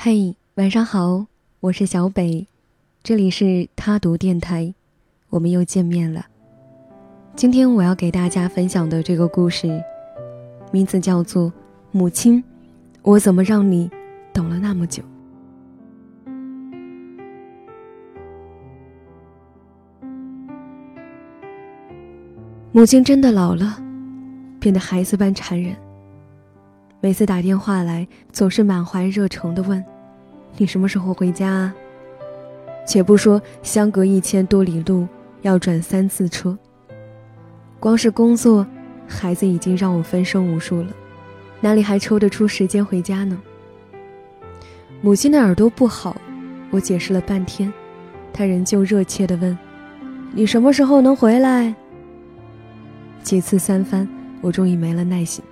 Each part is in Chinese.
嘿，晚上好，我是小北，这里是他读电台，我们又见面了。今天我要给大家分享的这个故事，名字叫做《母亲》，我怎么让你等了那么久？母亲真的老了，变得孩子般残忍。每次打电话来，总是满怀热诚地问：“你什么时候回家？”啊且不说相隔一千多里路，要转三次车。光是工作，孩子已经让我分身无数了，哪里还抽得出时间回家呢？母亲的耳朵不好，我解释了半天，她仍旧热切地问：“你什么时候能回来？”几次三番，我终于没了耐心，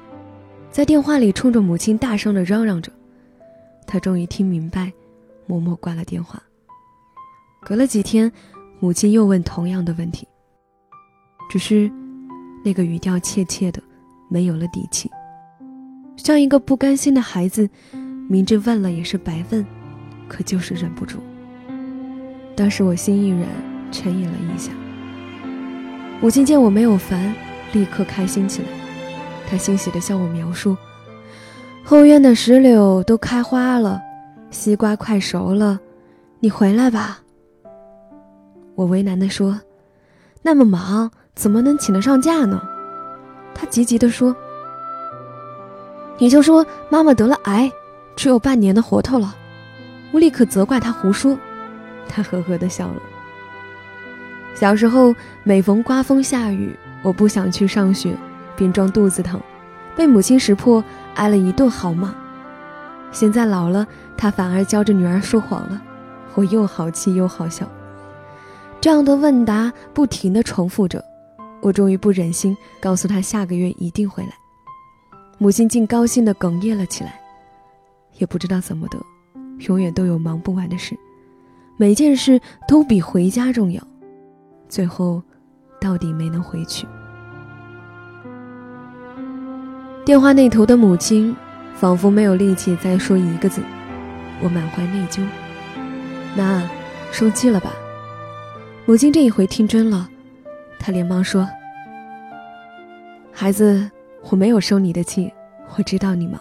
在电话里冲着母亲大声的嚷嚷着。她终于听明白，默默挂了电话。隔了几天，母亲又问同样的问题，只是那个语调怯怯的，没有了底气，像一个不甘心的孩子，明知问了也是白问，可就是忍不住。当时我心一软，沉吟了一下。母亲见我没有烦。立刻开心起来，他欣喜地向我描述：“后院的石榴都开花了，西瓜快熟了，你回来吧。”我为难地说：“那么忙，怎么能请得上假呢？”他急急地说：“你就说妈妈得了癌，只有半年的活头了。”我立刻责怪他胡说，他呵呵地笑了。小时候，每逢刮风下雨。我不想去上学，便装肚子疼，被母亲识破，挨了一顿好骂。现在老了，他反而教着女儿说谎了，我又好气又好笑。这样的问答不停的重复着，我终于不忍心告诉他下个月一定回来。母亲竟高兴的哽咽了起来，也不知道怎么的，永远都有忙不完的事，每件事都比回家重要，最后。到底没能回去。电话那头的母亲仿佛没有力气再说一个字，我满怀内疚。妈，生气了吧？母亲这一回听真了，她连忙说：“孩子，我没有生你的气，我知道你忙。”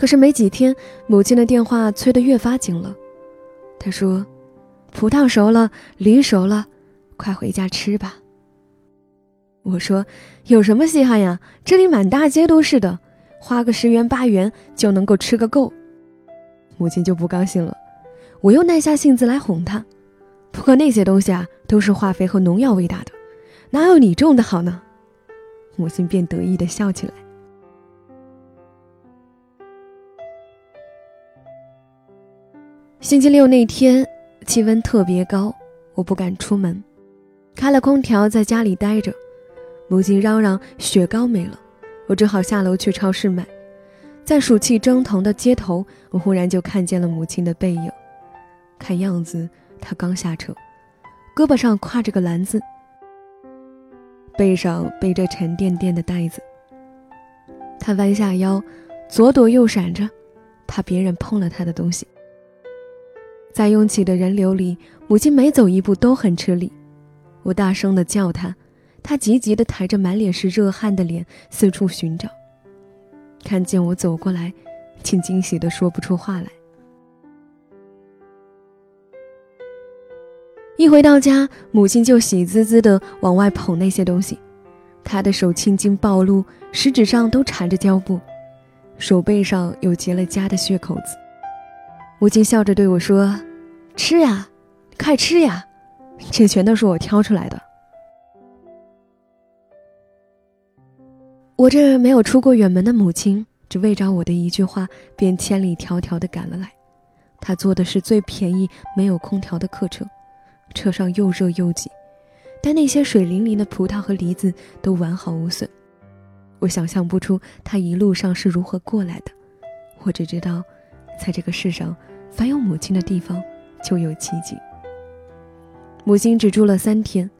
可是没几天，母亲的电话催得越发紧了。她说：“葡萄熟了，梨熟了。”快回家吃吧。我说：“有什么稀罕呀？这里满大街都是的，花个十元八元就能够吃个够。”母亲就不高兴了。我又耐下性子来哄她：“不过那些东西啊，都是化肥和农药喂大的，哪有你种的好呢？”母亲便得意的笑起来。星期六那天，气温特别高，我不敢出门。开了空调，在家里待着。母亲嚷嚷雪糕没了，我只好下楼去超市买。在暑气蒸腾的街头，我忽然就看见了母亲的背影。看样子，她刚下车，胳膊上挎着个篮子，背上背着沉甸甸的袋子。她弯下腰，左躲右闪着，怕别人碰了她的东西。在拥挤的人流里，母亲每走一步都很吃力。我大声的叫她，他急急的抬着满脸是热汗的脸四处寻找。看见我走过来，竟惊喜的说不出话来。一回到家，母亲就喜滋滋的往外捧那些东西，她的手青筋暴露，食指上都缠着胶布，手背上有结了痂的血口子。母亲笑着对我说：“吃呀，快吃呀。”这全都是我挑出来的。我这没有出过远门的母亲，只为着我的一句话，便千里迢迢的赶了来。她坐的是最便宜、没有空调的客车，车上又热又挤，但那些水灵灵的葡萄和梨子都完好无损。我想象不出她一路上是如何过来的，我只知道，在这个世上，凡有母亲的地方，就有奇迹。母亲只住了三天，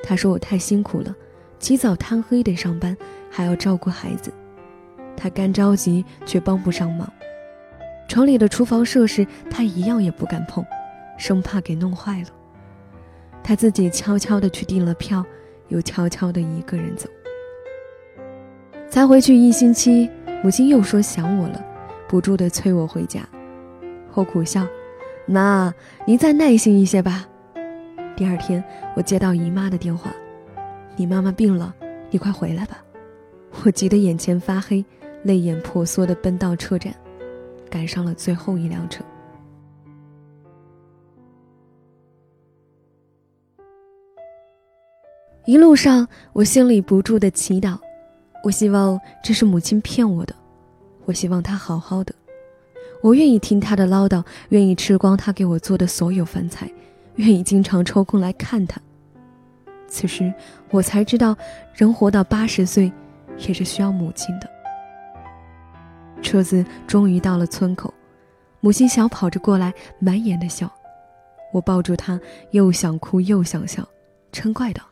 她说我太辛苦了，起早贪黑得上班，还要照顾孩子，他干着急却帮不上忙。城里的厨房设施，他一样也不敢碰，生怕给弄坏了。他自己悄悄地去订了票，又悄悄地一个人走。才回去一星期，母亲又说想我了，不住地催我回家。我苦笑：“妈，您再耐心一些吧。”第二天，我接到姨妈的电话：“你妈妈病了，你快回来吧。”我急得眼前发黑，泪眼婆娑地奔到车站。赶上了最后一辆车。一路上，我心里不住的祈祷，我希望这是母亲骗我的，我希望她好好的，我愿意听她的唠叨，愿意吃光她给我做的所有饭菜，愿意经常抽空来看她。此时，我才知道，人活到八十岁，也是需要母亲的。车子终于到了村口，母亲小跑着过来，满眼的笑。我抱住她，又想哭又想笑，嗔怪道：“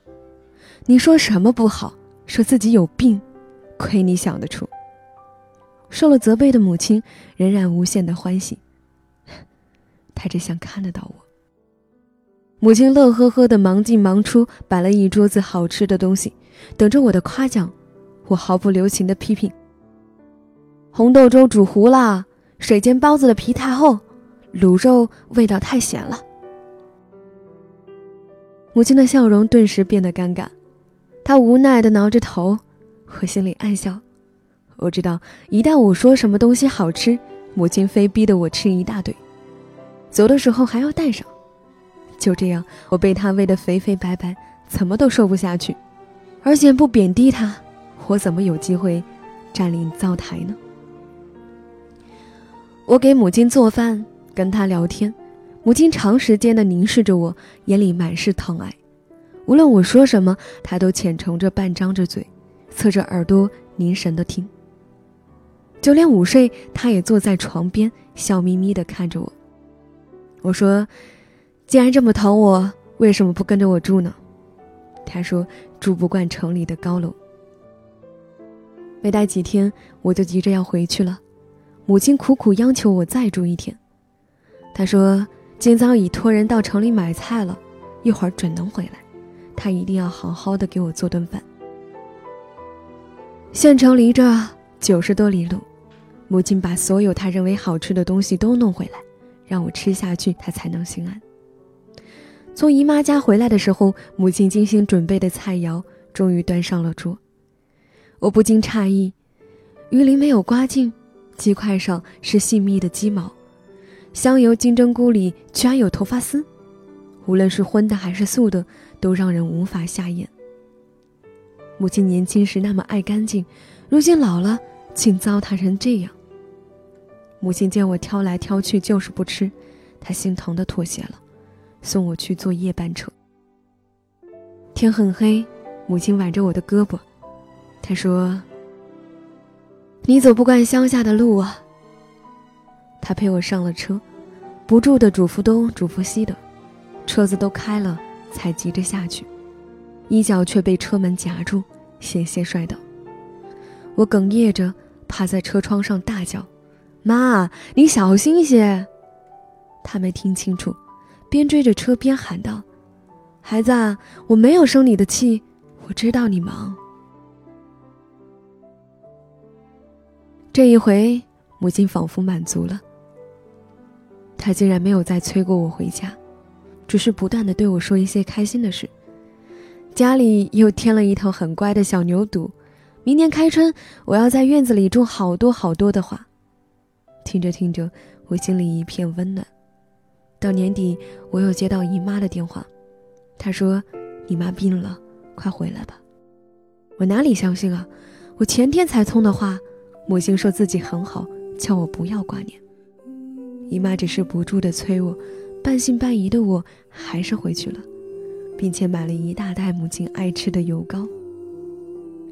你说什么不好？说自己有病，亏你想得出。”受了责备的母亲仍然无限的欢喜，她只想看得到我。母亲乐呵呵的忙进忙出，摆了一桌子好吃的东西，等着我的夸奖。我毫不留情的批评。红豆粥煮糊了，水煎包子的皮太厚，卤肉味道太咸了。母亲的笑容顿时变得尴尬，她无奈地挠着头，我心里暗笑。我知道，一旦我说什么东西好吃，母亲非逼得我吃一大堆，走的时候还要带上。就这样，我被她喂得肥肥白白，怎么都瘦不下去。而且不贬低她，我怎么有机会占领灶台呢？我给母亲做饭，跟她聊天，母亲长时间的凝视着我，眼里满是疼爱。无论我说什么，她都浅盛着半张着嘴，侧着耳朵凝神的听。就连午睡，她也坐在床边，笑眯眯的看着我。我说：“既然这么疼我，为什么不跟着我住呢？”她说：“住不惯城里的高楼。”没待几天，我就急着要回去了。母亲苦苦央求我再住一天，她说：“今早已托人到城里买菜了，一会儿准能回来。她一定要好好的给我做顿饭。”县城离着九十多里路，母亲把所有她认为好吃的东西都弄回来，让我吃下去，她才能心安。从姨妈家回来的时候，母亲精心准备的菜肴终于端上了桌，我不禁诧异，鱼鳞没有刮净。鸡块上是细密的鸡毛，香油金针菇里居然有头发丝，无论是荤的还是素的，都让人无法下咽。母亲年轻时那么爱干净，如今老了竟糟蹋成这样。母亲见我挑来挑去就是不吃，她心疼的妥协了，送我去坐夜班车。天很黑，母亲挽着我的胳膊，他说。你走不惯乡下的路啊。他陪我上了车，不住的嘱咐东嘱咐西的，车子都开了，才急着下去，衣角却被车门夹住，险些摔倒。我哽咽着趴在车窗上大叫：“妈，你小心些！”他没听清楚，边追着车边喊道：“孩子，我没有生你的气，我知道你忙。”这一回，母亲仿佛满足了。她竟然没有再催过我回家，只是不断的对我说一些开心的事。家里又添了一头很乖的小牛犊，明年开春我要在院子里种好多好多的花。听着听着，我心里一片温暖。到年底，我又接到姨妈的电话，她说：“你妈病了，快回来吧。”我哪里相信啊！我前天才通的话。母亲说自己很好，叫我不要挂念。姨妈只是不住的催我，半信半疑的我还是回去了，并且买了一大袋母亲爱吃的油糕。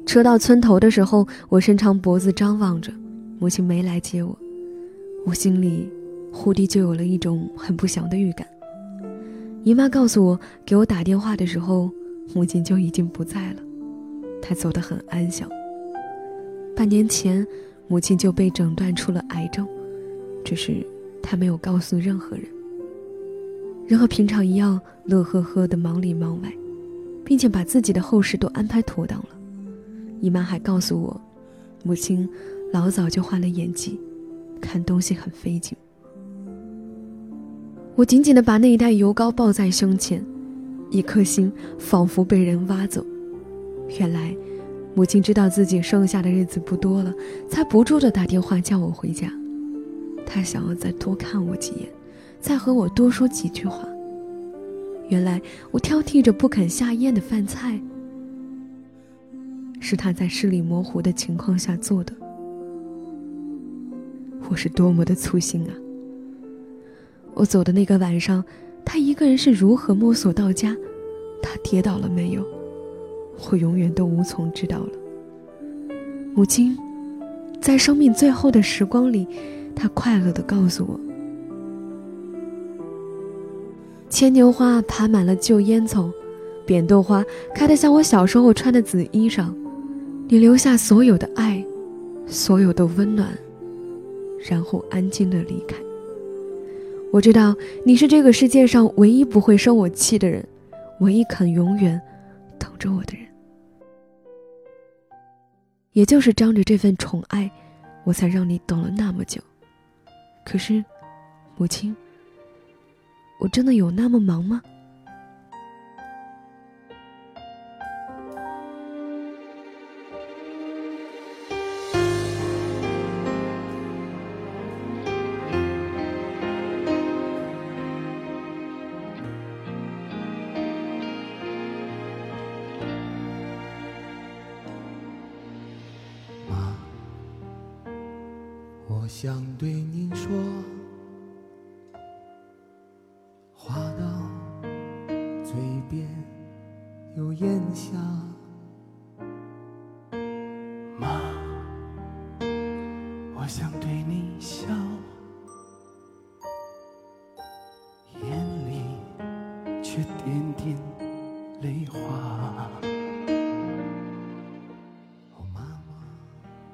车到村头的时候，我伸长脖子张望着，母亲没来接我，我心里忽地就有了一种很不祥的预感。姨妈告诉我，给我打电话的时候，母亲就已经不在了，她走得很安详。半年前，母亲就被诊断出了癌症，只是她没有告诉任何人。人和平常一样，乐呵呵的忙里忙外，并且把自己的后事都安排妥当了。姨妈还告诉我，母亲老早就换了眼疾，看东西很费劲。我紧紧地把那一袋油膏抱在胸前，一颗心仿佛被人挖走。原来，母亲知道自己剩下的日子不多了，才不住地打电话叫我回家。她想要再多看我几眼，再和我多说几句话。原来，我挑剔着不肯下咽的饭菜，是她在视力模糊的情况下做的。我是多么的粗心啊！我走的那个晚上，他一个人是如何摸索到家？他跌倒了没有？我永远都无从知道了。母亲，在生命最后的时光里，她快乐地告诉我：牵牛花爬满了旧烟囱，扁豆花开得像我小时候穿的紫衣裳。你留下所有的爱，所有的温暖，然后安静地离开。我知道你是这个世界上唯一不会生我气的人，唯一肯永远着我的人。也就是仗着这份宠爱，我才让你等了那么久。可是，母亲，我真的有那么忙吗？我想对您说，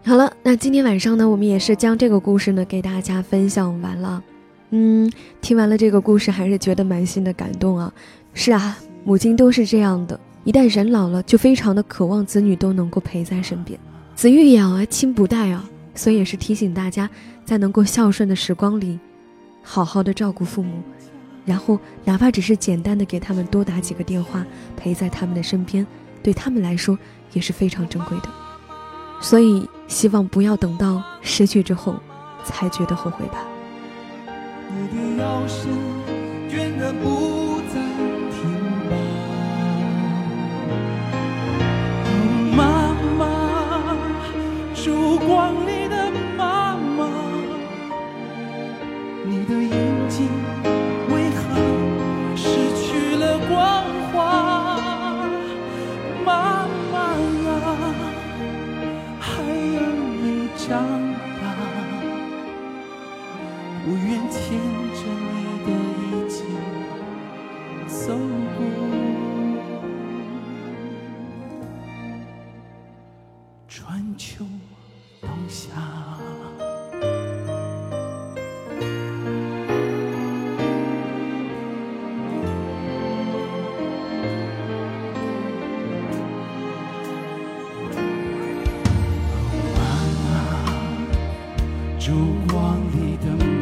好了，那今天晚上呢，我们也是将这个故事呢给大家分享完了。嗯，听完了这个故事，还是觉得满心的感动啊。是啊，母亲都是这样的，一旦人老了，就非常的渴望子女都能够陪在身边。子欲养而亲不待啊，所以也是提醒大家，在能够孝顺的时光里，好好的照顾父母，然后哪怕只是简单的给他们多打几个电话，陪在他们的身边，对他们来说也是非常珍贵的。所以，希望不要等到失去之后，才觉得后悔吧。你的腰身倦得不再停摆，妈妈，烛光里已烛光里的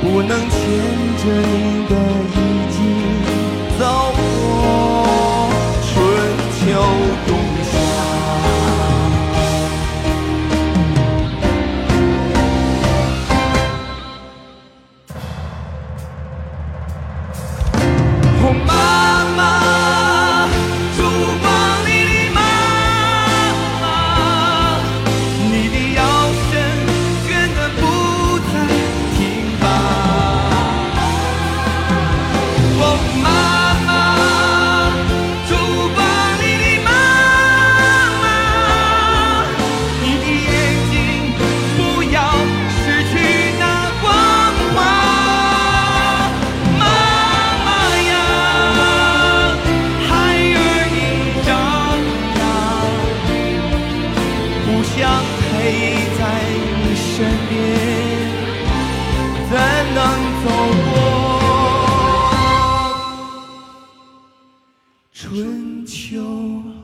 不能牵着你的衣春秋。